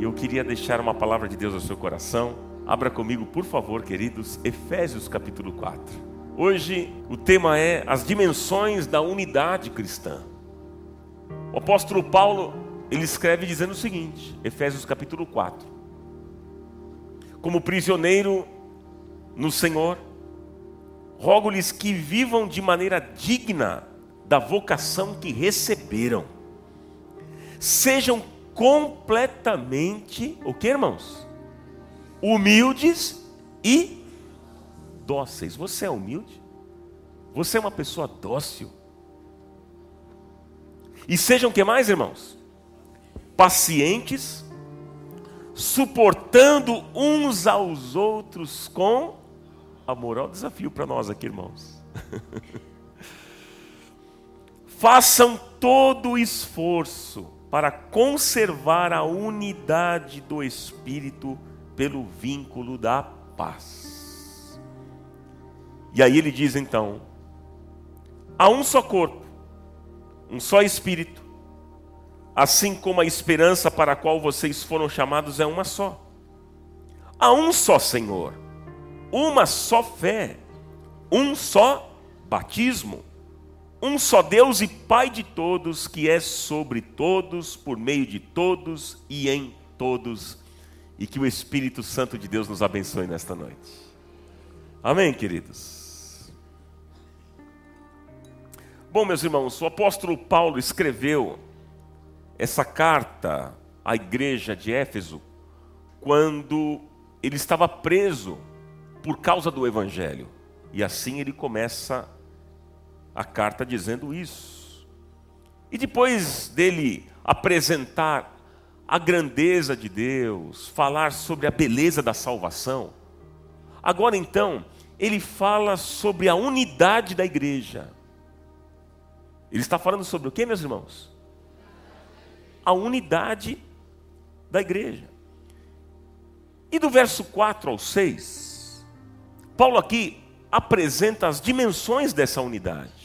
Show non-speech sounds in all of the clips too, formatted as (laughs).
Eu queria deixar uma palavra de Deus ao seu coração. Abra comigo, por favor, queridos, Efésios capítulo 4. Hoje o tema é as dimensões da unidade cristã. O apóstolo Paulo ele escreve dizendo o seguinte, Efésios capítulo 4. Como prisioneiro no Senhor, rogo-lhes que vivam de maneira digna da vocação que receberam. Sejam completamente, o que, irmãos? Humildes e dóceis. Você é humilde? Você é uma pessoa dócil? E sejam que mais, irmãos? pacientes, suportando uns aos outros com amor. Olha o desafio para nós aqui, irmãos. (laughs) Façam todo o esforço para conservar a unidade do Espírito pelo vínculo da paz. E aí ele diz então: há um só corpo, um só Espírito assim como a esperança para a qual vocês foram chamados é uma só. Há um só Senhor, uma só fé, um só batismo, um só Deus e Pai de todos, que é sobre todos, por meio de todos e em todos, e que o Espírito Santo de Deus nos abençoe nesta noite. Amém, queridos? Bom, meus irmãos, o apóstolo Paulo escreveu essa carta à igreja de Éfeso quando ele estava preso por causa do evangelho. E assim ele começa a carta dizendo isso. E depois dele apresentar a grandeza de Deus, falar sobre a beleza da salvação, agora então ele fala sobre a unidade da igreja. Ele está falando sobre o que, meus irmãos? a unidade da igreja. E do verso 4 ao 6, Paulo aqui apresenta as dimensões dessa unidade.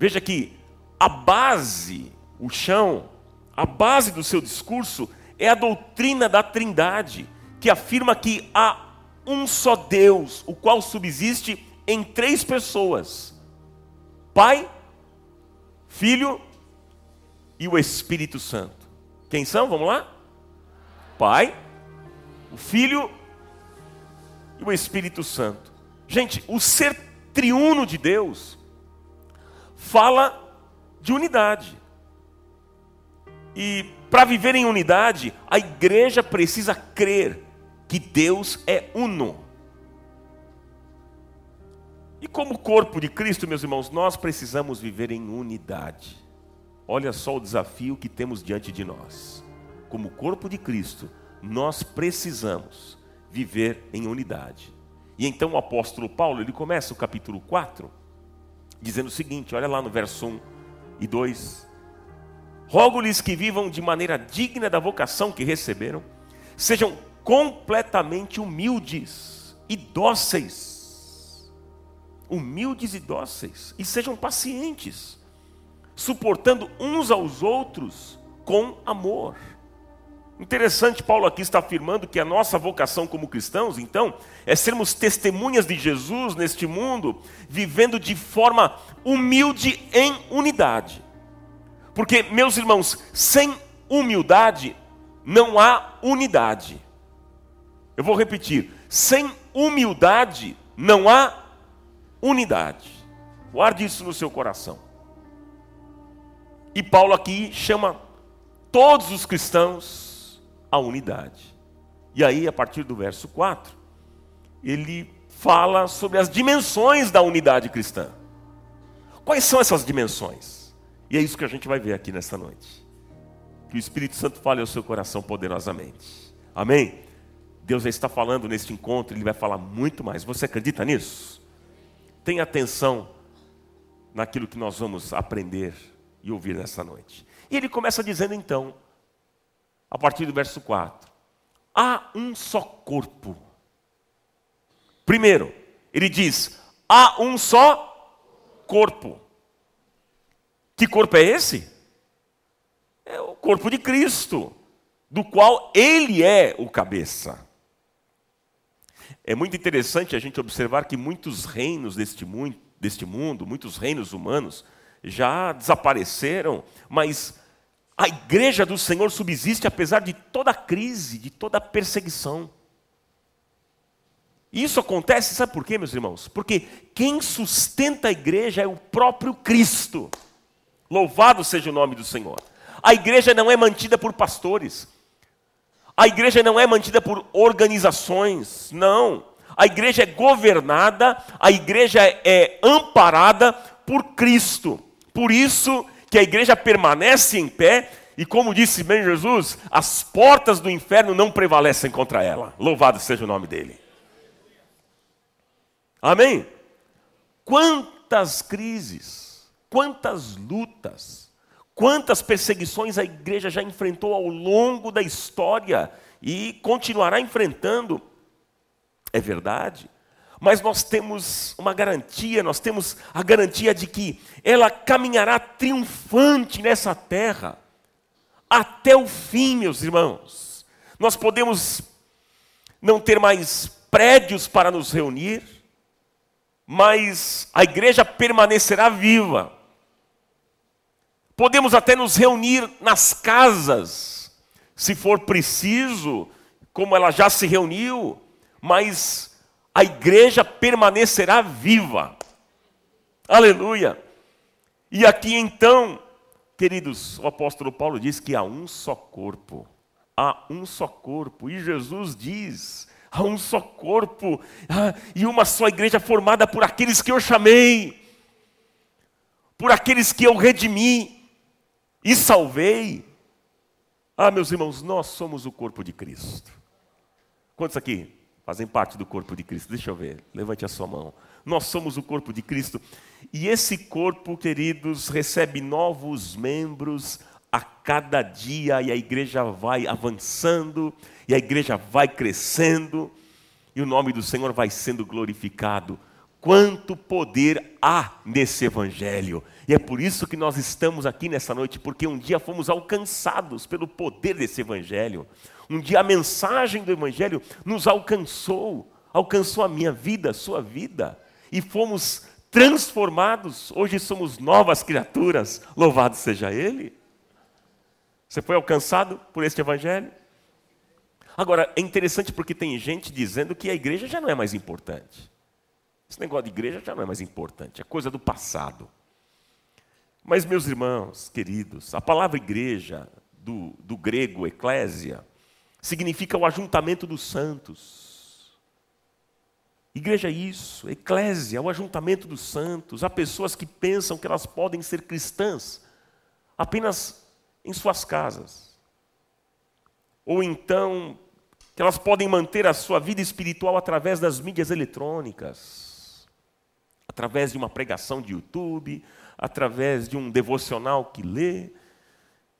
Veja que a base, o chão, a base do seu discurso é a doutrina da Trindade, que afirma que há um só Deus, o qual subsiste em três pessoas: Pai, Filho e o Espírito Santo. Quem são? Vamos lá? Pai, o Filho e o Espírito Santo. Gente, o ser triuno de Deus fala de unidade. E para viver em unidade, a igreja precisa crer que Deus é uno. E como corpo de Cristo, meus irmãos, nós precisamos viver em unidade. Olha só o desafio que temos diante de nós. Como corpo de Cristo, nós precisamos viver em unidade. E então o apóstolo Paulo, ele começa o capítulo 4 dizendo o seguinte, olha lá no verso 1 e 2: Rogo-lhes que vivam de maneira digna da vocação que receberam, sejam completamente humildes e dóceis. Humildes e dóceis, e sejam pacientes suportando uns aos outros com amor. Interessante, Paulo aqui está afirmando que a nossa vocação como cristãos, então, é sermos testemunhas de Jesus neste mundo, vivendo de forma humilde em unidade. Porque, meus irmãos, sem humildade não há unidade. Eu vou repetir: sem humildade não há unidade. Guarde isso no seu coração. E Paulo aqui chama todos os cristãos à unidade. E aí, a partir do verso 4, ele fala sobre as dimensões da unidade cristã. Quais são essas dimensões? E é isso que a gente vai ver aqui nesta noite. Que o Espírito Santo fale ao seu coração poderosamente. Amém? Deus está falando neste encontro, Ele vai falar muito mais. Você acredita nisso? Tenha atenção naquilo que nós vamos aprender e ouvir nessa noite. E ele começa dizendo então, a partir do verso 4: Há um só corpo. Primeiro, ele diz: há um só corpo. Que corpo é esse? É o corpo de Cristo, do qual ele é o cabeça. É muito interessante a gente observar que muitos reinos deste mundo, deste mundo, muitos reinos humanos, já desapareceram, mas a igreja do Senhor subsiste apesar de toda crise, de toda perseguição. E isso acontece, sabe por quê, meus irmãos? Porque quem sustenta a igreja é o próprio Cristo. Louvado seja o nome do Senhor. A igreja não é mantida por pastores. A igreja não é mantida por organizações, não. A igreja é governada, a igreja é amparada por Cristo. Por isso que a igreja permanece em pé e, como disse bem Jesus, as portas do inferno não prevalecem contra ela. Louvado seja o nome dele. Amém? Quantas crises, quantas lutas, Quantas perseguições a igreja já enfrentou ao longo da história e continuará enfrentando. É verdade. Mas nós temos uma garantia, nós temos a garantia de que ela caminhará triunfante nessa terra, até o fim, meus irmãos. Nós podemos não ter mais prédios para nos reunir, mas a igreja permanecerá viva Podemos até nos reunir nas casas, se for preciso, como ela já se reuniu, mas a igreja permanecerá viva. Aleluia. E aqui então, queridos, o apóstolo Paulo diz que há um só corpo. Há um só corpo. E Jesus diz: há um só corpo e uma só igreja formada por aqueles que eu chamei, por aqueles que eu redimi e salvei. Ah, meus irmãos, nós somos o corpo de Cristo. Quantos aqui fazem parte do corpo de Cristo? Deixa eu ver, levante a sua mão. Nós somos o corpo de Cristo. E esse corpo, queridos, recebe novos membros a cada dia, e a igreja vai avançando, e a igreja vai crescendo, e o nome do Senhor vai sendo glorificado. Quanto poder há nesse evangelho! E é por isso que nós estamos aqui nessa noite, porque um dia fomos alcançados pelo poder desse Evangelho. Um dia a mensagem do Evangelho nos alcançou, alcançou a minha vida, a sua vida, e fomos transformados. Hoje somos novas criaturas, louvado seja Ele. Você foi alcançado por este Evangelho? Agora, é interessante porque tem gente dizendo que a igreja já não é mais importante. Esse negócio de igreja já não é mais importante, é coisa do passado. Mas, meus irmãos queridos, a palavra igreja, do, do grego eclésia, significa o ajuntamento dos santos. Igreja é isso, eclésia, é o ajuntamento dos santos. Há pessoas que pensam que elas podem ser cristãs apenas em suas casas. Ou então, que elas podem manter a sua vida espiritual através das mídias eletrônicas, através de uma pregação de YouTube, através de um devocional que lê.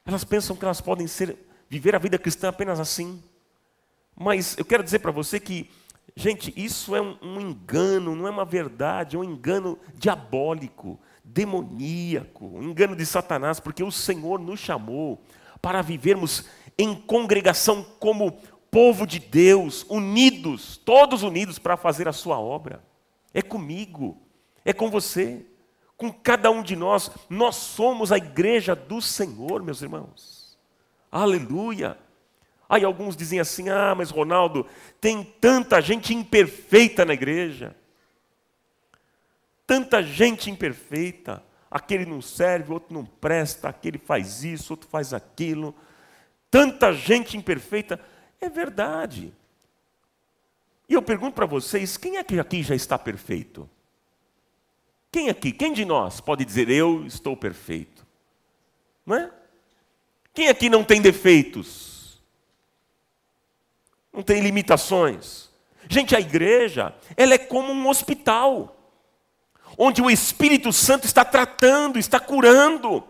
Elas pensam que elas podem ser, viver a vida cristã apenas assim. Mas eu quero dizer para você que, gente, isso é um, um engano, não é uma verdade, é um engano diabólico, demoníaco, um engano de Satanás, porque o Senhor nos chamou para vivermos em congregação como povo de Deus, unidos, todos unidos para fazer a sua obra. É comigo, é com você com cada um de nós. Nós somos a igreja do Senhor, meus irmãos. Aleluia. Aí alguns dizem assim: ah, mas Ronaldo, tem tanta gente imperfeita na igreja. Tanta gente imperfeita. Aquele não serve, outro não presta, aquele faz isso, outro faz aquilo. Tanta gente imperfeita. É verdade. E eu pergunto para vocês: quem é que aqui já está perfeito? Quem aqui, quem de nós pode dizer eu estou perfeito? Não é? Quem aqui não tem defeitos? Não tem limitações? Gente, a igreja, ela é como um hospital, onde o Espírito Santo está tratando, está curando,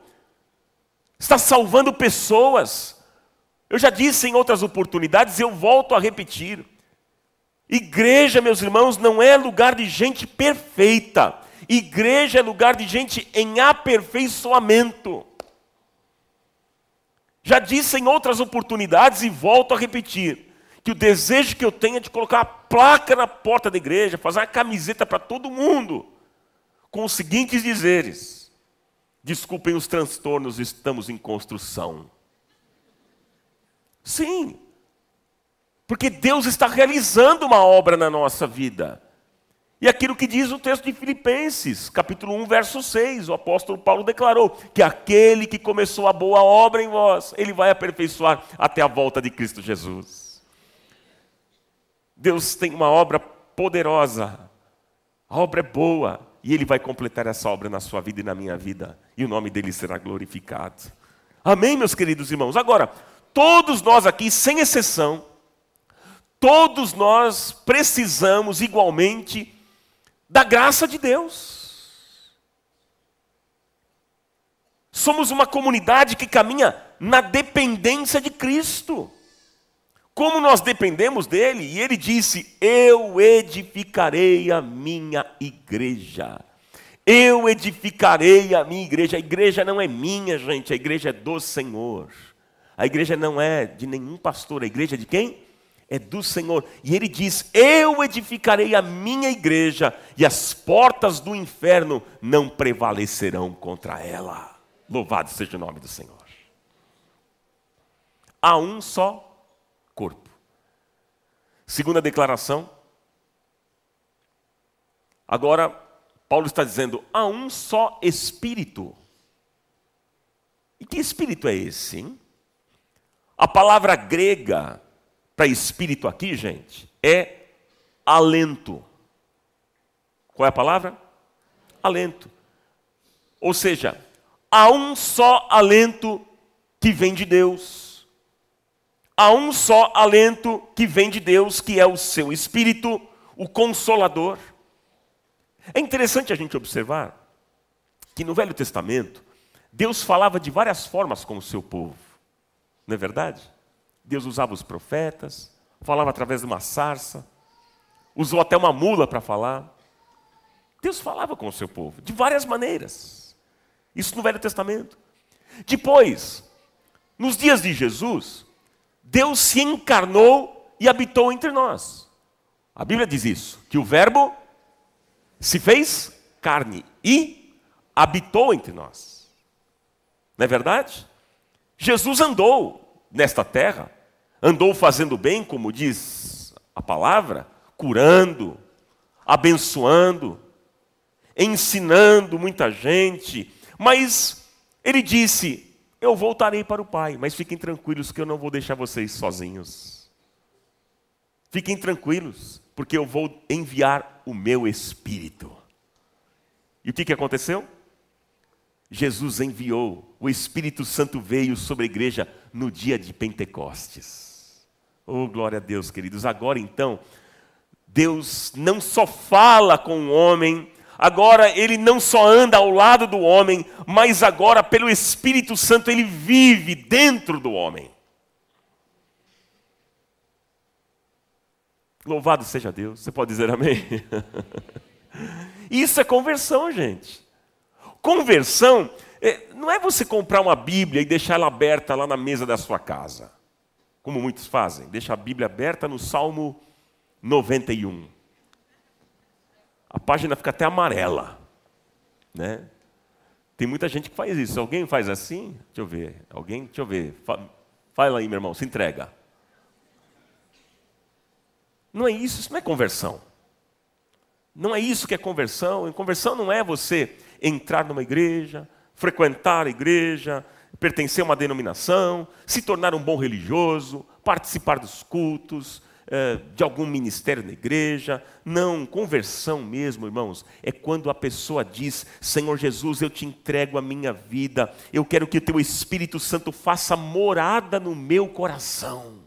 está salvando pessoas. Eu já disse em outras oportunidades, eu volto a repetir. Igreja, meus irmãos, não é lugar de gente perfeita. Igreja é lugar de gente em aperfeiçoamento. Já disse em outras oportunidades e volto a repetir que o desejo que eu tenho é de colocar a placa na porta da igreja, fazer uma camiseta para todo mundo, com os seguintes dizeres: Desculpem os transtornos, estamos em construção. Sim, porque Deus está realizando uma obra na nossa vida. E aquilo que diz o texto de Filipenses, capítulo 1, verso 6, o apóstolo Paulo declarou que aquele que começou a boa obra em vós, ele vai aperfeiçoar até a volta de Cristo Jesus. Deus tem uma obra poderosa, a obra é boa, e ele vai completar essa obra na sua vida e na minha vida, e o nome dele será glorificado. Amém, meus queridos irmãos? Agora, todos nós aqui, sem exceção, todos nós precisamos igualmente da graça de Deus. Somos uma comunidade que caminha na dependência de Cristo. Como nós dependemos dele, e ele disse: Eu edificarei a minha igreja. Eu edificarei a minha igreja. A igreja não é minha, gente, a igreja é do Senhor. A igreja não é de nenhum pastor, a igreja é de quem? É do Senhor. E ele diz: Eu edificarei a minha igreja, e as portas do inferno não prevalecerão contra ela. Louvado seja o nome do Senhor. Há um só corpo. Segunda declaração. Agora, Paulo está dizendo: há um só espírito. E que espírito é esse? Hein? A palavra grega para espírito aqui, gente, é alento. Qual é a palavra? Alento. Ou seja, há um só alento que vem de Deus. Há um só alento que vem de Deus, que é o seu espírito, o consolador. É interessante a gente observar que no Velho Testamento, Deus falava de várias formas com o seu povo. Não é verdade? Deus usava os profetas, falava através de uma sarça, usou até uma mula para falar. Deus falava com o seu povo de várias maneiras. Isso no Velho Testamento. Depois, nos dias de Jesus, Deus se encarnou e habitou entre nós. A Bíblia diz isso, que o Verbo se fez carne e habitou entre nós. Não é verdade? Jesus andou nesta terra, andou fazendo bem, como diz a palavra, curando, abençoando, ensinando muita gente, mas ele disse: Eu voltarei para o Pai, mas fiquem tranquilos que eu não vou deixar vocês sozinhos. Fiquem tranquilos, porque eu vou enviar o meu Espírito. E o que, que aconteceu? Jesus enviou, o Espírito Santo veio sobre a igreja no dia de Pentecostes. Oh, glória a Deus, queridos. Agora então, Deus não só fala com o homem, agora ele não só anda ao lado do homem, mas agora pelo Espírito Santo ele vive dentro do homem. Louvado seja Deus. Você pode dizer amém? (laughs) Isso é conversão, gente. Conversão é, não é você comprar uma Bíblia e deixar ela aberta lá na mesa da sua casa como muitos fazem, deixa a Bíblia aberta no Salmo 91. A página fica até amarela, né? Tem muita gente que faz isso. Alguém faz assim? Deixa eu ver. Alguém? Deixa eu ver. Fala aí, meu irmão, se entrega. Não é isso, isso não é conversão. Não é isso que é conversão. Conversão não é você entrar numa igreja, frequentar a igreja, pertencer a uma denominação, se tornar um bom religioso, participar dos cultos, eh, de algum ministério na igreja. Não, conversão mesmo, irmãos, é quando a pessoa diz: Senhor Jesus, eu te entrego a minha vida, eu quero que o teu Espírito Santo faça morada no meu coração.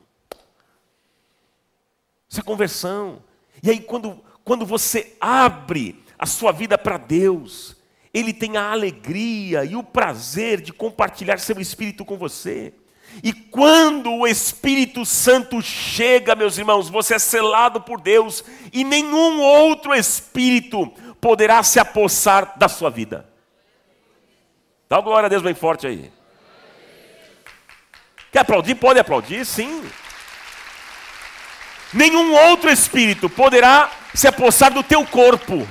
Isso é conversão. E aí, quando, quando você abre a sua vida para Deus, Ele tem a alegria e o prazer de compartilhar seu Espírito com você. E quando o Espírito Santo chega, meus irmãos, você é selado por Deus e nenhum outro espírito poderá se apossar da sua vida. Dá uma glória a Deus bem forte aí. Quer aplaudir? Pode aplaudir, sim. Nenhum outro espírito poderá se apossar do teu corpo.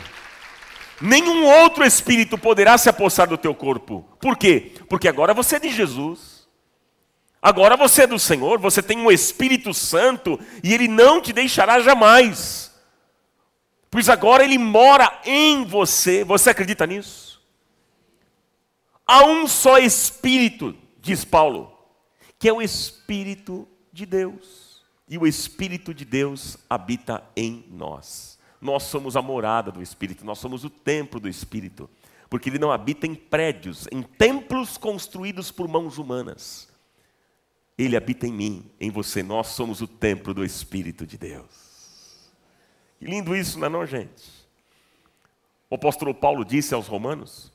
Nenhum outro espírito poderá se apossar do teu corpo. Por quê? Porque agora você é de Jesus. Agora você é do Senhor, você tem um Espírito Santo e ele não te deixará jamais. Pois agora ele mora em você. Você acredita nisso? Há um só Espírito, diz Paulo, que é o Espírito de Deus. E o Espírito de Deus habita em nós. Nós somos a morada do Espírito, nós somos o templo do Espírito. Porque ele não habita em prédios, em templos construídos por mãos humanas. Ele habita em mim, em você. Nós somos o templo do Espírito de Deus. Que lindo isso, não é, não, gente? O apóstolo Paulo disse aos Romanos: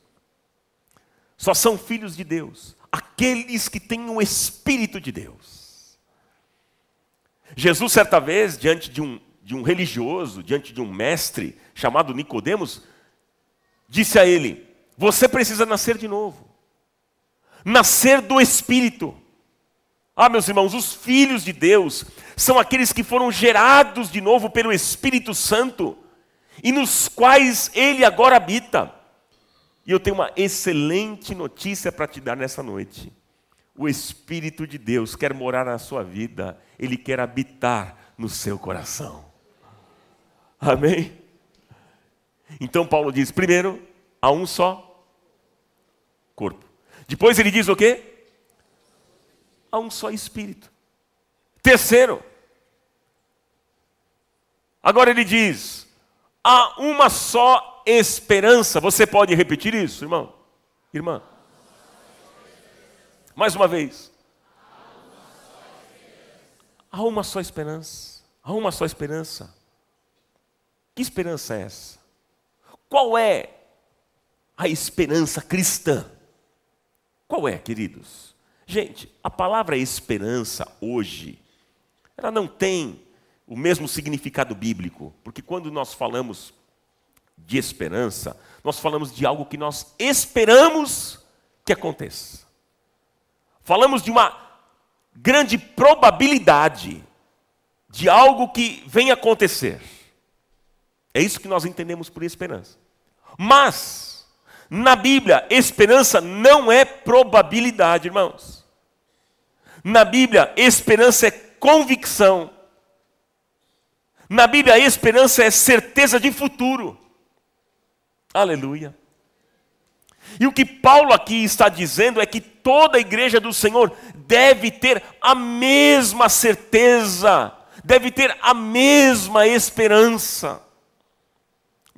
só são filhos de Deus aqueles que têm o Espírito de Deus. Jesus, certa vez, diante de um, de um religioso, diante de um mestre chamado Nicodemos, disse a ele: Você precisa nascer de novo, nascer do Espírito. Ah, meus irmãos, os filhos de Deus são aqueles que foram gerados de novo pelo Espírito Santo e nos quais Ele agora habita. E eu tenho uma excelente notícia para te dar nessa noite. O Espírito de Deus quer morar na sua vida, Ele quer habitar no seu coração. Amém? Então Paulo diz: primeiro, há um só corpo. Depois ele diz o quê? há um só Espírito. Terceiro, agora ele diz: há uma só esperança. Você pode repetir isso, irmão? Irmã? Mais uma vez. Há uma só esperança. Há uma só esperança. Que esperança é essa? Qual é a esperança cristã? Qual é, queridos? Gente, a palavra esperança hoje, ela não tem o mesmo significado bíblico, porque quando nós falamos de esperança, nós falamos de algo que nós esperamos que aconteça. Falamos de uma grande probabilidade de algo que venha acontecer. É isso que nós entendemos por esperança. Mas, na Bíblia, esperança não é probabilidade, irmãos. Na Bíblia, esperança é convicção. Na Bíblia, esperança é certeza de futuro. Aleluia. E o que Paulo aqui está dizendo é que toda a igreja do Senhor deve ter a mesma certeza, deve ter a mesma esperança.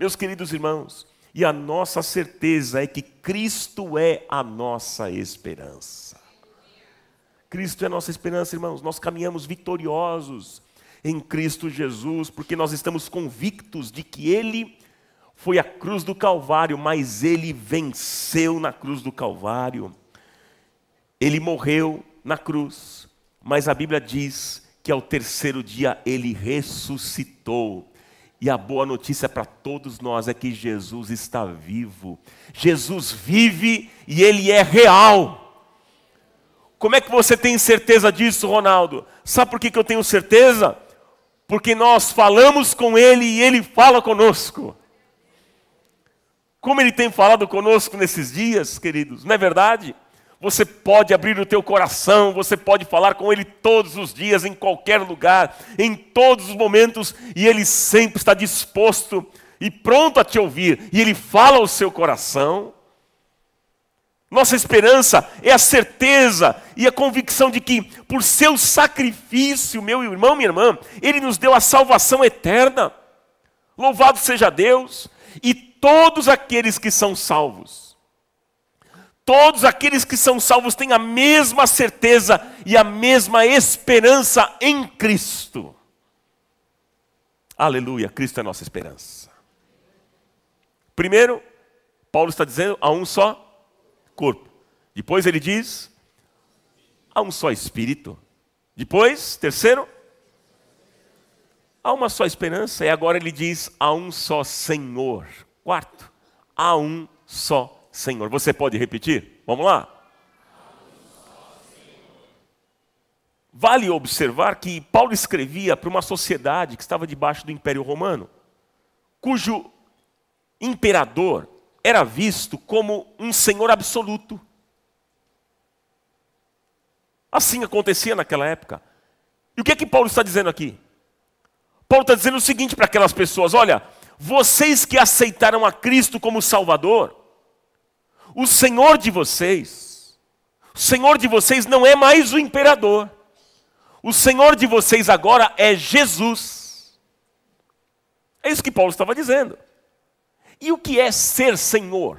Meus queridos irmãos, e a nossa certeza é que Cristo é a nossa esperança. Cristo é a nossa esperança, irmãos. Nós caminhamos vitoriosos em Cristo Jesus, porque nós estamos convictos de que Ele foi a cruz do Calvário, mas Ele venceu na cruz do Calvário. Ele morreu na cruz, mas a Bíblia diz que ao terceiro dia Ele ressuscitou. E a boa notícia para todos nós é que Jesus está vivo. Jesus vive e Ele é real. Como é que você tem certeza disso, Ronaldo? Sabe por que, eu tenho certeza? Porque nós falamos com Ele e Ele fala conosco. Como Ele tem falado conosco nesses dias, queridos, não é verdade? Você pode abrir o teu coração, você pode falar com Ele todos os dias, em qualquer lugar, em todos os momentos, e Ele sempre está disposto e pronto a te ouvir, e Ele fala ao seu coração. Nossa esperança é a certeza e a convicção de que, por seu sacrifício, meu irmão, minha irmã, Ele nos deu a salvação eterna. Louvado seja Deus! E todos aqueles que são salvos, todos aqueles que são salvos têm a mesma certeza e a mesma esperança em Cristo. Aleluia, Cristo é nossa esperança. Primeiro, Paulo está dizendo a um só corpo. Depois ele diz há um só espírito. Depois, terceiro, há uma só esperança. E agora ele diz há um só Senhor. Quarto, há um só Senhor. Você pode repetir? Vamos lá? Vale observar que Paulo escrevia para uma sociedade que estava debaixo do Império Romano, cujo imperador era visto como um senhor absoluto. Assim acontecia naquela época. E o que é que Paulo está dizendo aqui? Paulo está dizendo o seguinte para aquelas pessoas: olha, vocês que aceitaram a Cristo como Salvador, o Senhor de vocês, o Senhor de vocês não é mais o imperador, o Senhor de vocês agora é Jesus. É isso que Paulo estava dizendo. E o que é ser Senhor?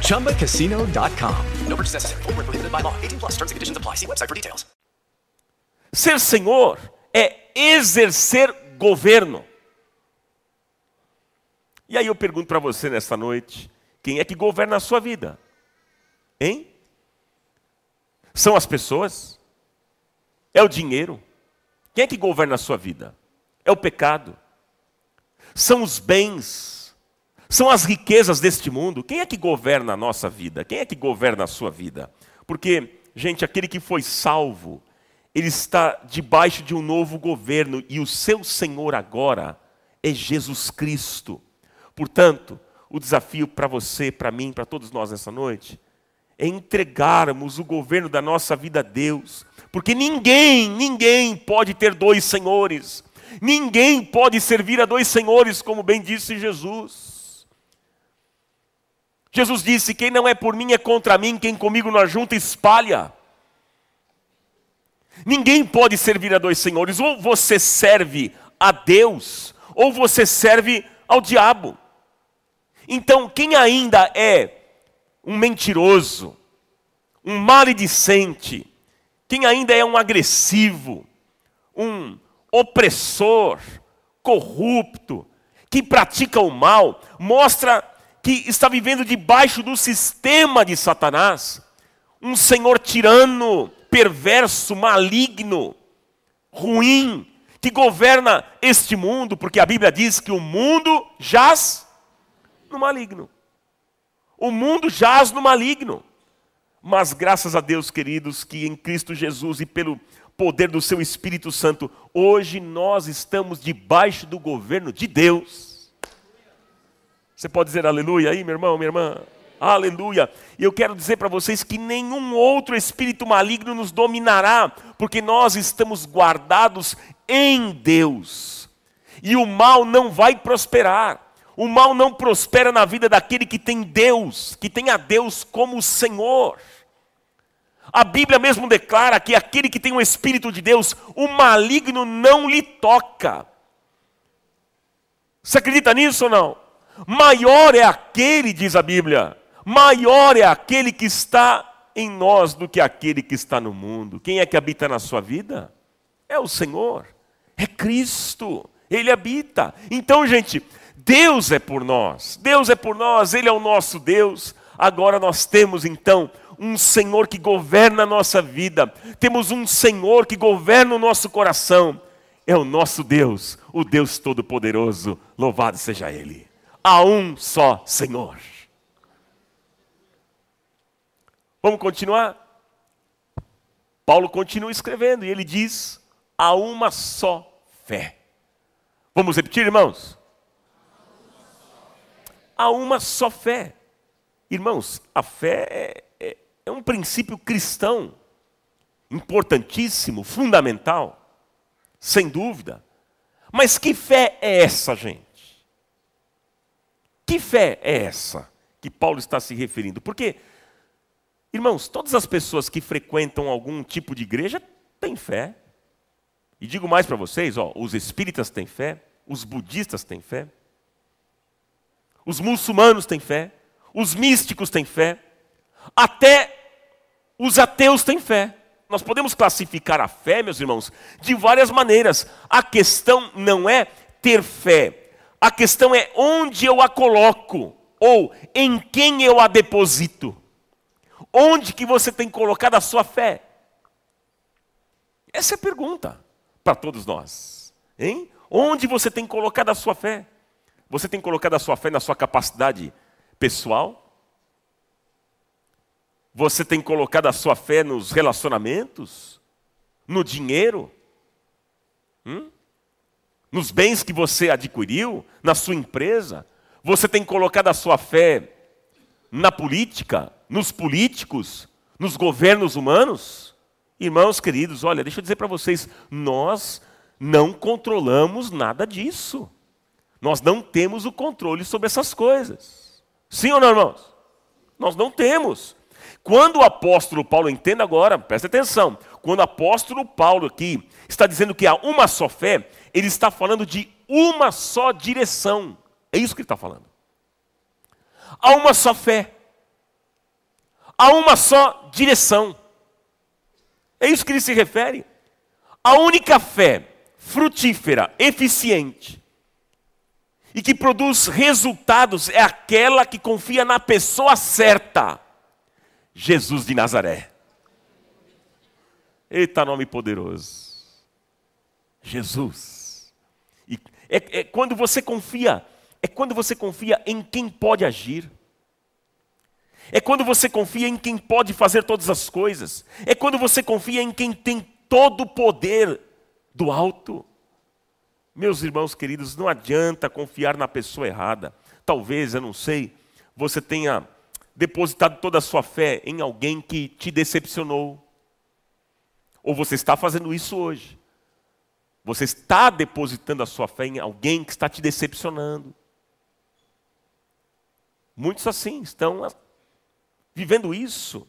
ChumbaCasino.com. No purchase necessary. Were prohibited by law. 18 plus. Terms and conditions apply. See website for details. Ser Senhor é exercer governo. E aí eu pergunto para você nesta noite: quem é que governa a sua vida? Hein? São as pessoas? É o dinheiro? Quem é que governa a sua vida? É o pecado? São os bens? São as riquezas deste mundo? Quem é que governa a nossa vida? Quem é que governa a sua vida? Porque, gente, aquele que foi salvo, ele está debaixo de um novo governo e o seu Senhor agora é Jesus Cristo. Portanto, o desafio para você, para mim, para todos nós nessa noite, é entregarmos o governo da nossa vida a Deus, porque ninguém, ninguém pode ter dois senhores, ninguém pode servir a dois senhores, como bem disse Jesus. Jesus disse: Quem não é por mim é contra mim, quem comigo não junta espalha. Ninguém pode servir a dois senhores, ou você serve a Deus, ou você serve ao diabo. Então, quem ainda é um mentiroso, um maledicente, quem ainda é um agressivo, um opressor, corrupto, que pratica o mal, mostra que está vivendo debaixo do sistema de Satanás, um senhor tirano, perverso, maligno, ruim, que governa este mundo, porque a Bíblia diz que o mundo jaz no maligno. O mundo jaz no maligno. Mas graças a Deus, queridos, que em Cristo Jesus e pelo poder do seu Espírito Santo, hoje nós estamos debaixo do governo de Deus. Você pode dizer aleluia aí, meu irmão, minha irmã? Aleluia. E eu quero dizer para vocês que nenhum outro espírito maligno nos dominará, porque nós estamos guardados em Deus. E o mal não vai prosperar. O mal não prospera na vida daquele que tem Deus, que tem a Deus como Senhor. A Bíblia mesmo declara que aquele que tem o Espírito de Deus, o maligno não lhe toca. Você acredita nisso ou não? Maior é aquele, diz a Bíblia, maior é aquele que está em nós do que aquele que está no mundo. Quem é que habita na sua vida? É o Senhor, é Cristo, Ele habita. Então, gente, Deus é por nós, Deus é por nós, Ele é o nosso Deus. Agora nós temos então um Senhor que governa a nossa vida, temos um Senhor que governa o nosso coração. É o nosso Deus, o Deus Todo-Poderoso, louvado seja Ele. Há um só Senhor. Vamos continuar? Paulo continua escrevendo e ele diz: há uma só fé. Vamos repetir, irmãos? Há uma só fé. Irmãos, a fé é, é, é um princípio cristão importantíssimo, fundamental, sem dúvida. Mas que fé é essa, gente? Que fé é essa que Paulo está se referindo? Porque Irmãos, todas as pessoas que frequentam algum tipo de igreja têm fé. E digo mais para vocês, ó, os espíritas têm fé, os budistas têm fé, os muçulmanos têm fé, os místicos têm fé, até os ateus têm fé. Nós podemos classificar a fé, meus irmãos, de várias maneiras. A questão não é ter fé, a questão é onde eu a coloco ou em quem eu a deposito. Onde que você tem colocado a sua fé? Essa é a pergunta para todos nós. Hein? Onde você tem colocado a sua fé? Você tem colocado a sua fé na sua capacidade pessoal? Você tem colocado a sua fé nos relacionamentos? No dinheiro? Hum? Nos bens que você adquiriu? Na sua empresa? Você tem colocado a sua fé na política? nos políticos, nos governos humanos? Irmãos queridos, olha, deixa eu dizer para vocês, nós não controlamos nada disso. Nós não temos o controle sobre essas coisas. Sim ou não, irmãos? Nós não temos. Quando o apóstolo Paulo, entenda agora, presta atenção, quando o apóstolo Paulo aqui está dizendo que há uma só fé, ele está falando de uma só direção. É isso que ele está falando. Há uma só fé a uma só direção. É isso que ele se refere. A única fé frutífera, eficiente e que produz resultados é aquela que confia na pessoa certa, Jesus de Nazaré. Eita, nome poderoso. Jesus. E é, é quando você confia, é quando você confia em quem pode agir. É quando você confia em quem pode fazer todas as coisas. É quando você confia em quem tem todo o poder do alto. Meus irmãos queridos, não adianta confiar na pessoa errada. Talvez, eu não sei, você tenha depositado toda a sua fé em alguém que te decepcionou. Ou você está fazendo isso hoje. Você está depositando a sua fé em alguém que está te decepcionando. Muitos assim estão vivendo isso,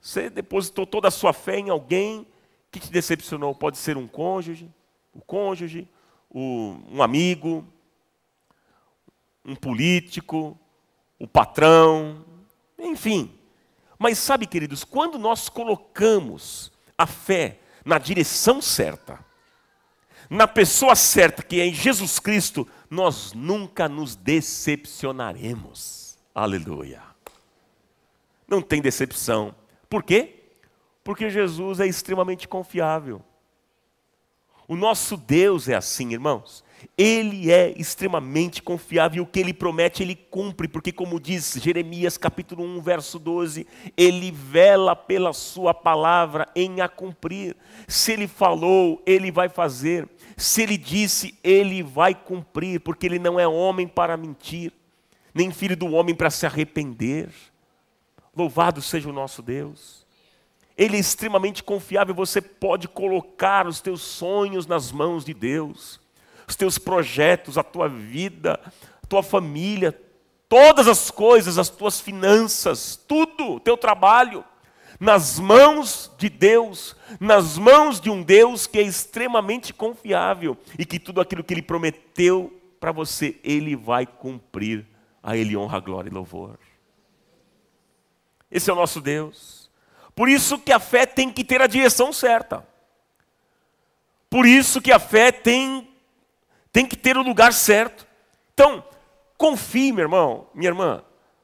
você depositou toda a sua fé em alguém que te decepcionou. Pode ser um cônjuge, o cônjuge, um amigo, um político, o patrão, enfim. Mas sabe, queridos, quando nós colocamos a fé na direção certa, na pessoa certa, que é em Jesus Cristo, nós nunca nos decepcionaremos. Aleluia não tem decepção. Por quê? Porque Jesus é extremamente confiável. O nosso Deus é assim, irmãos. Ele é extremamente confiável e o que ele promete, ele cumpre, porque, como diz Jeremias capítulo 1, verso 12, ele vela pela sua palavra em a cumprir. Se ele falou, ele vai fazer. Se ele disse, ele vai cumprir, porque ele não é homem para mentir, nem filho do homem para se arrepender. Louvado seja o nosso Deus. Ele é extremamente confiável, você pode colocar os teus sonhos nas mãos de Deus, os teus projetos, a tua vida, a tua família, todas as coisas, as tuas finanças, tudo, o teu trabalho, nas mãos de Deus, nas mãos de um Deus que é extremamente confiável e que tudo aquilo que Ele prometeu para você, Ele vai cumprir. A Ele honra, glória e louvor. Esse é o nosso Deus. Por isso que a fé tem que ter a direção certa. Por isso que a fé tem, tem que ter o lugar certo. Então, confie, meu irmão, minha irmã,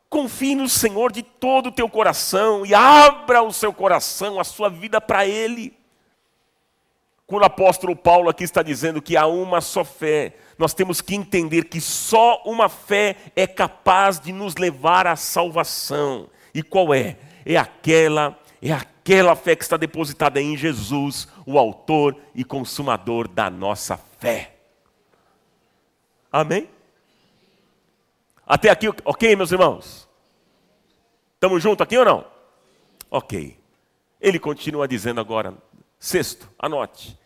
confie no Senhor de todo o teu coração e abra o seu coração, a sua vida para Ele. Quando o apóstolo Paulo aqui está dizendo que há uma só fé, nós temos que entender que só uma fé é capaz de nos levar à salvação. E qual é? É aquela, é aquela fé que está depositada em Jesus, o autor e consumador da nossa fé. Amém? Até aqui, ok, meus irmãos? Estamos juntos aqui ou não? Ok. Ele continua dizendo agora, sexto, anote.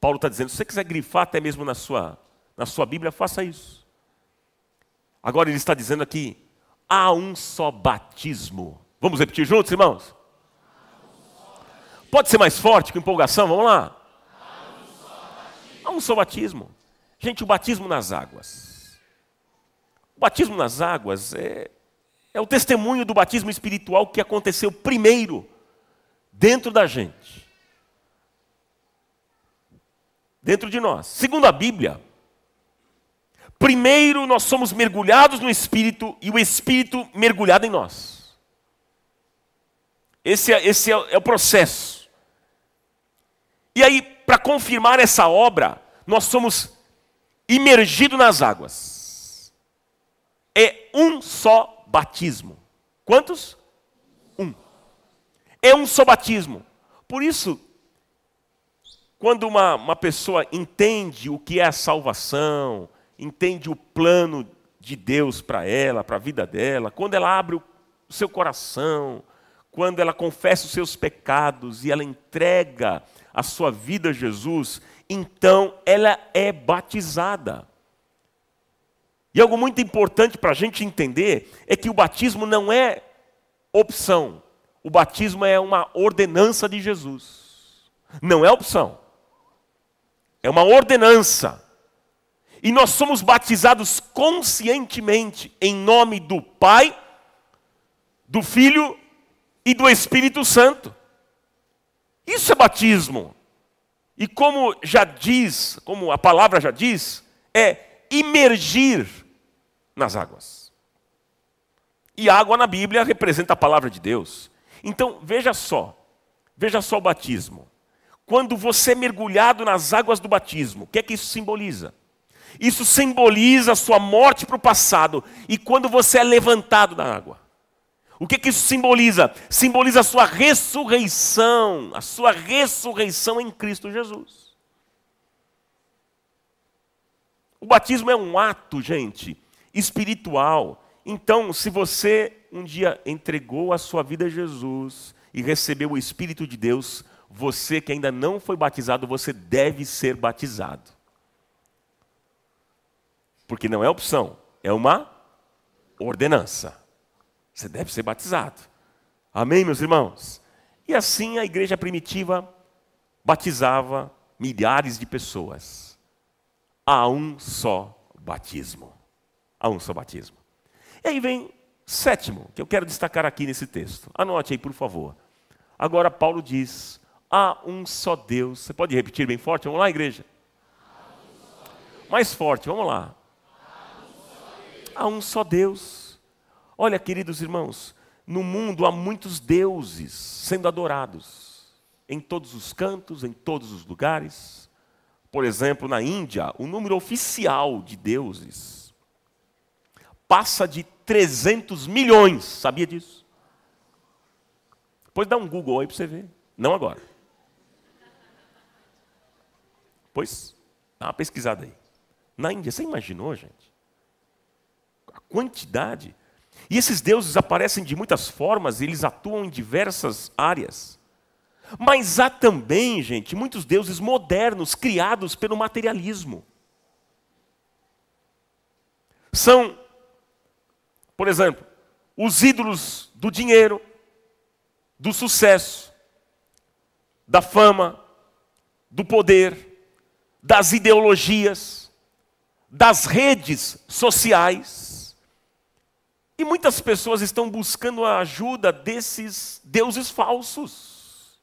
Paulo está dizendo, se você quiser grifar até mesmo na sua, na sua Bíblia, faça isso. Agora ele está dizendo aqui, há um só batismo. Vamos repetir juntos, irmãos? Pode ser mais forte com empolgação? Vamos lá. Há um só batismo. Gente, o batismo nas águas. O batismo nas águas é, é o testemunho do batismo espiritual que aconteceu primeiro dentro da gente. Dentro de nós. Segundo a Bíblia, primeiro nós somos mergulhados no Espírito e o Espírito mergulhado em nós. Esse é, esse é, é o processo. E aí, para confirmar essa obra, nós somos imergidos nas águas é um só batismo. Quantos? Um. É um só batismo. Por isso, quando uma, uma pessoa entende o que é a salvação, entende o plano de Deus para ela, para a vida dela, quando ela abre o seu coração, quando ela confessa os seus pecados e ela entrega a sua vida a Jesus, então ela é batizada. E algo muito importante para a gente entender é que o batismo não é opção. O batismo é uma ordenança de Jesus. Não é opção. É uma ordenança. E nós somos batizados conscientemente em nome do Pai, do Filho e do Espírito Santo. Isso é batismo. E como já diz, como a palavra já diz, é imergir nas águas. E água na Bíblia representa a palavra de Deus. Então, veja só, veja só o batismo. Quando você é mergulhado nas águas do batismo, o que é que isso simboliza? Isso simboliza a sua morte para o passado e quando você é levantado da água. O que, que isso simboliza? Simboliza a sua ressurreição, a sua ressurreição em Cristo Jesus. O batismo é um ato, gente, espiritual. Então, se você um dia entregou a sua vida a Jesus e recebeu o Espírito de Deus, você que ainda não foi batizado, você deve ser batizado. Porque não é opção, é uma ordenança. Você deve ser batizado. Amém, meus irmãos? E assim a igreja primitiva batizava milhares de pessoas há um só batismo. Há um só batismo. E aí vem sétimo, que eu quero destacar aqui nesse texto. Anote aí, por favor. Agora Paulo diz: há um só Deus. Você pode repetir bem forte? Vamos lá, igreja. Mais forte, vamos lá. Há um só Deus. Olha, queridos irmãos, no mundo há muitos deuses sendo adorados, em todos os cantos, em todos os lugares. Por exemplo, na Índia, o número oficial de deuses passa de 300 milhões. Sabia disso? Depois dá um Google aí para você ver. Não agora. Pois, dá uma pesquisada aí. Na Índia, você imaginou, gente? A quantidade. E esses deuses aparecem de muitas formas, eles atuam em diversas áreas. Mas há também, gente, muitos deuses modernos criados pelo materialismo. São, por exemplo, os ídolos do dinheiro, do sucesso, da fama, do poder, das ideologias, das redes sociais. E muitas pessoas estão buscando a ajuda desses deuses falsos.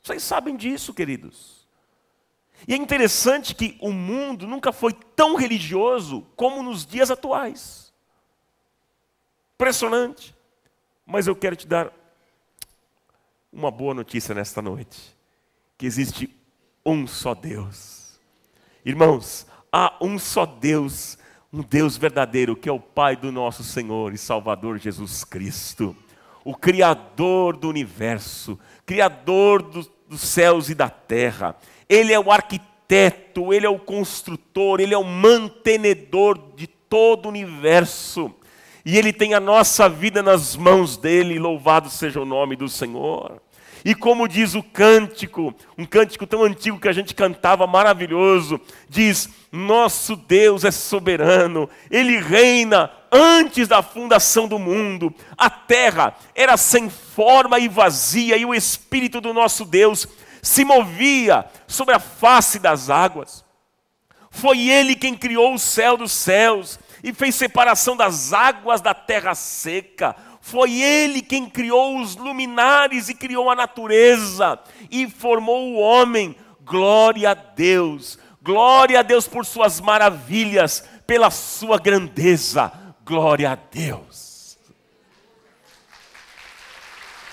Vocês sabem disso, queridos. E é interessante que o mundo nunca foi tão religioso como nos dias atuais. Impressionante. Mas eu quero te dar uma boa notícia nesta noite: que existe um só Deus. Irmãos, há um só Deus, um Deus verdadeiro, que é o Pai do nosso Senhor e Salvador Jesus Cristo, o Criador do universo, Criador do, dos céus e da terra. Ele é o arquiteto, ele é o construtor, ele é o mantenedor de todo o universo. E ele tem a nossa vida nas mãos dele, louvado seja o nome do Senhor. E como diz o cântico, um cântico tão antigo que a gente cantava, maravilhoso, diz: Nosso Deus é soberano, Ele reina antes da fundação do mundo. A terra era sem forma e vazia, e o Espírito do nosso Deus se movia sobre a face das águas. Foi Ele quem criou o céu dos céus e fez separação das águas da terra seca foi Ele quem criou os luminares e criou a natureza e formou o homem. Glória a Deus, glória a Deus por Suas maravilhas, pela Sua grandeza. Glória a Deus.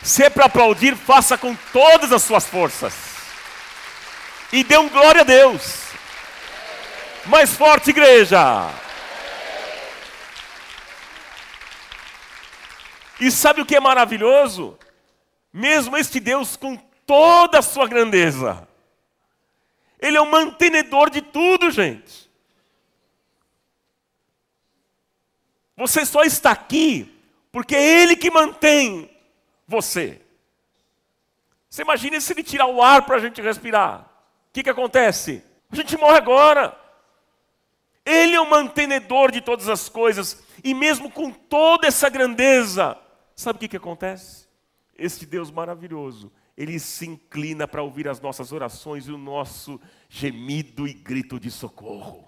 Se é para aplaudir, faça com todas as suas forças. E dê um glória a Deus. Mais forte, igreja. E sabe o que é maravilhoso? Mesmo este Deus com toda a sua grandeza, Ele é o mantenedor de tudo, gente. Você só está aqui porque é Ele que mantém você. Você imagina se Ele tirar o ar para a gente respirar? O que, que acontece? A gente morre agora. Ele é o mantenedor de todas as coisas, e mesmo com toda essa grandeza, Sabe o que, que acontece? Este Deus maravilhoso, ele se inclina para ouvir as nossas orações e o nosso gemido e grito de socorro.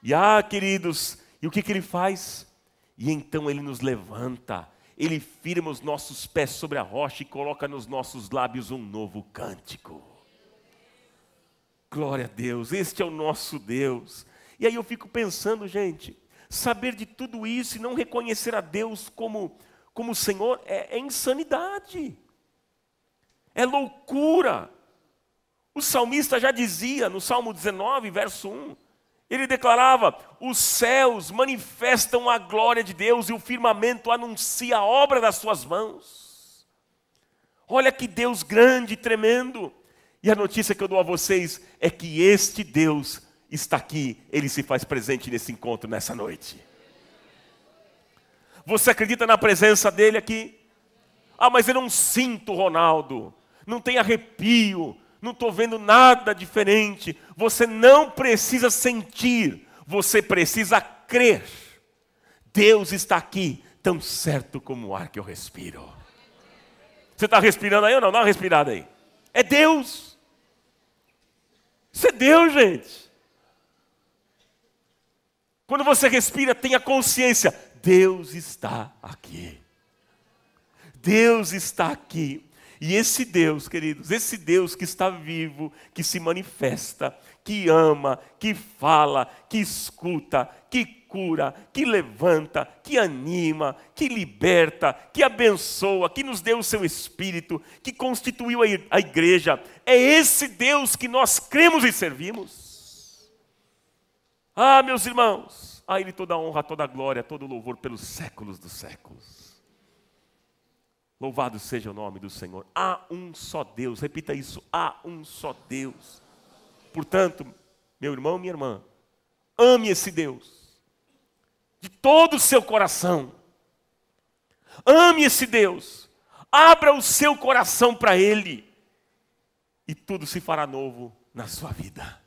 E ah, queridos, e o que, que ele faz? E então ele nos levanta, ele firma os nossos pés sobre a rocha e coloca nos nossos lábios um novo cântico. Glória a Deus, este é o nosso Deus. E aí eu fico pensando, gente, saber de tudo isso e não reconhecer a Deus como, como Senhor é, é insanidade, é loucura. O salmista já dizia no Salmo 19, verso 1, ele declarava: Os céus manifestam a glória de Deus e o firmamento anuncia a obra das suas mãos. Olha que Deus grande e tremendo. E a notícia que eu dou a vocês é que este Deus está aqui, ele se faz presente nesse encontro nessa noite. Você acredita na presença dele aqui? Ah, mas eu não sinto, Ronaldo, não tem arrepio, não estou vendo nada diferente. Você não precisa sentir, você precisa crer. Deus está aqui, tão certo como o ar que eu respiro. Você está respirando aí ou não? Dá uma respirada aí. É Deus. Isso é Deus, gente. Quando você respira, tenha consciência: Deus está aqui. Deus está aqui. E esse Deus, queridos, esse Deus que está vivo, que se manifesta, que ama, que fala, que escuta, que cura, que levanta, que anima, que liberta, que abençoa, que nos deu o seu espírito, que constituiu a igreja, é esse Deus que nós cremos e servimos. Ah, meus irmãos, a Ele toda a honra, toda a glória, todo o louvor pelos séculos dos séculos. Louvado seja o nome do Senhor. Há um só Deus, repita isso: há um só Deus. Portanto, meu irmão, minha irmã, ame esse Deus, de todo o seu coração. Ame esse Deus, abra o seu coração para Ele, e tudo se fará novo na sua vida.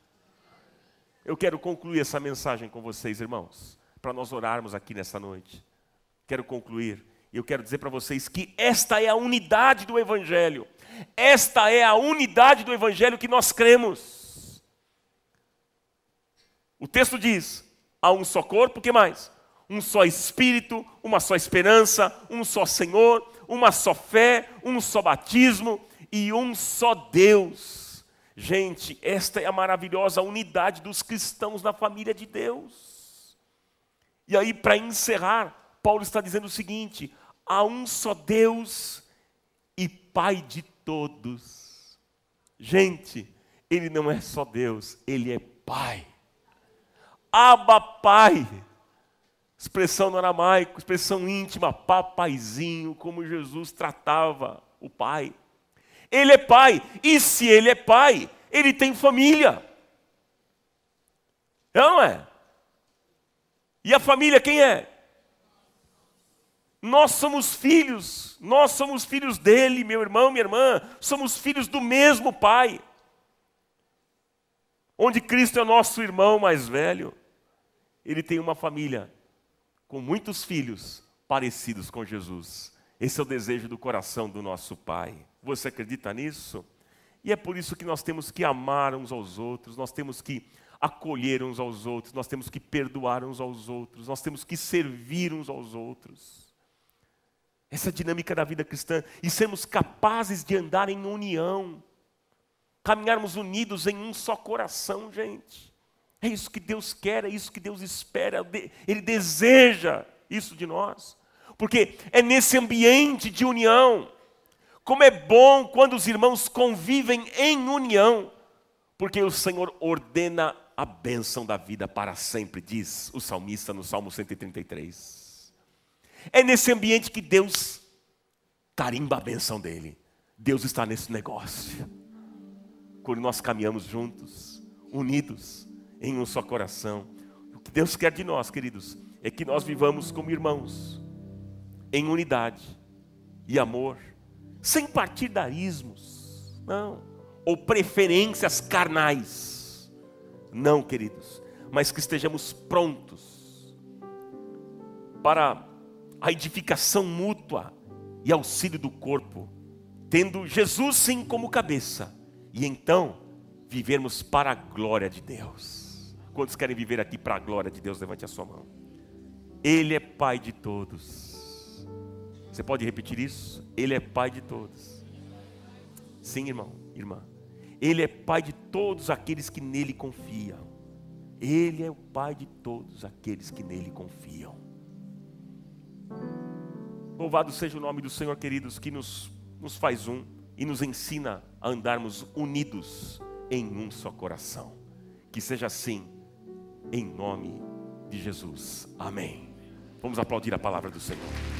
Eu quero concluir essa mensagem com vocês, irmãos, para nós orarmos aqui nessa noite. Quero concluir e eu quero dizer para vocês que esta é a unidade do Evangelho. Esta é a unidade do Evangelho que nós cremos. O texto diz: há um só corpo, o que mais? um só Espírito, uma só esperança, um só Senhor, uma só fé, um só batismo e um só Deus. Gente, esta é a maravilhosa unidade dos cristãos na família de Deus. E aí, para encerrar, Paulo está dizendo o seguinte: há um só Deus e Pai de todos. Gente, Ele não é só Deus, Ele é Pai. Abba Pai. Expressão no aramaico, expressão íntima, papaizinho, como Jesus tratava o pai. Ele é pai, e se ele é pai, ele tem família. Não é? E a família quem é? Nós somos filhos, nós somos filhos dele, meu irmão, minha irmã, somos filhos do mesmo pai. Onde Cristo é nosso irmão mais velho, ele tem uma família com muitos filhos parecidos com Jesus. Esse é o desejo do coração do nosso Pai. Você acredita nisso? E é por isso que nós temos que amar uns aos outros, nós temos que acolher uns aos outros, nós temos que perdoar uns aos outros, nós temos que servir uns aos outros. Essa é dinâmica da vida cristã e sermos capazes de andar em união, caminharmos unidos em um só coração, gente. É isso que Deus quer, é isso que Deus espera, Ele deseja isso de nós. Porque é nesse ambiente de união, como é bom quando os irmãos convivem em união, porque o Senhor ordena a bênção da vida para sempre, diz o salmista no Salmo 133. É nesse ambiente que Deus carimba a bênção dele. Deus está nesse negócio. Quando nós caminhamos juntos, unidos, em um só coração. O que Deus quer de nós, queridos, é que nós vivamos como irmãos, em unidade e amor, sem partidarismos, não, ou preferências carnais, não, queridos, mas que estejamos prontos para a edificação mútua e auxílio do corpo, tendo Jesus sim como cabeça, e então vivermos para a glória de Deus. Quantos querem viver aqui para a glória de Deus? Levante a sua mão. Ele é Pai de todos. Você pode repetir isso? Ele é Pai de todos. Sim, irmão, irmã. Ele é Pai de todos aqueles que nele confiam. Ele é o Pai de todos aqueles que nele confiam. Louvado seja o nome do Senhor, queridos, que nos, nos faz um e nos ensina a andarmos unidos em um só coração. Que seja assim em nome de Jesus. Amém. Vamos aplaudir a palavra do Senhor.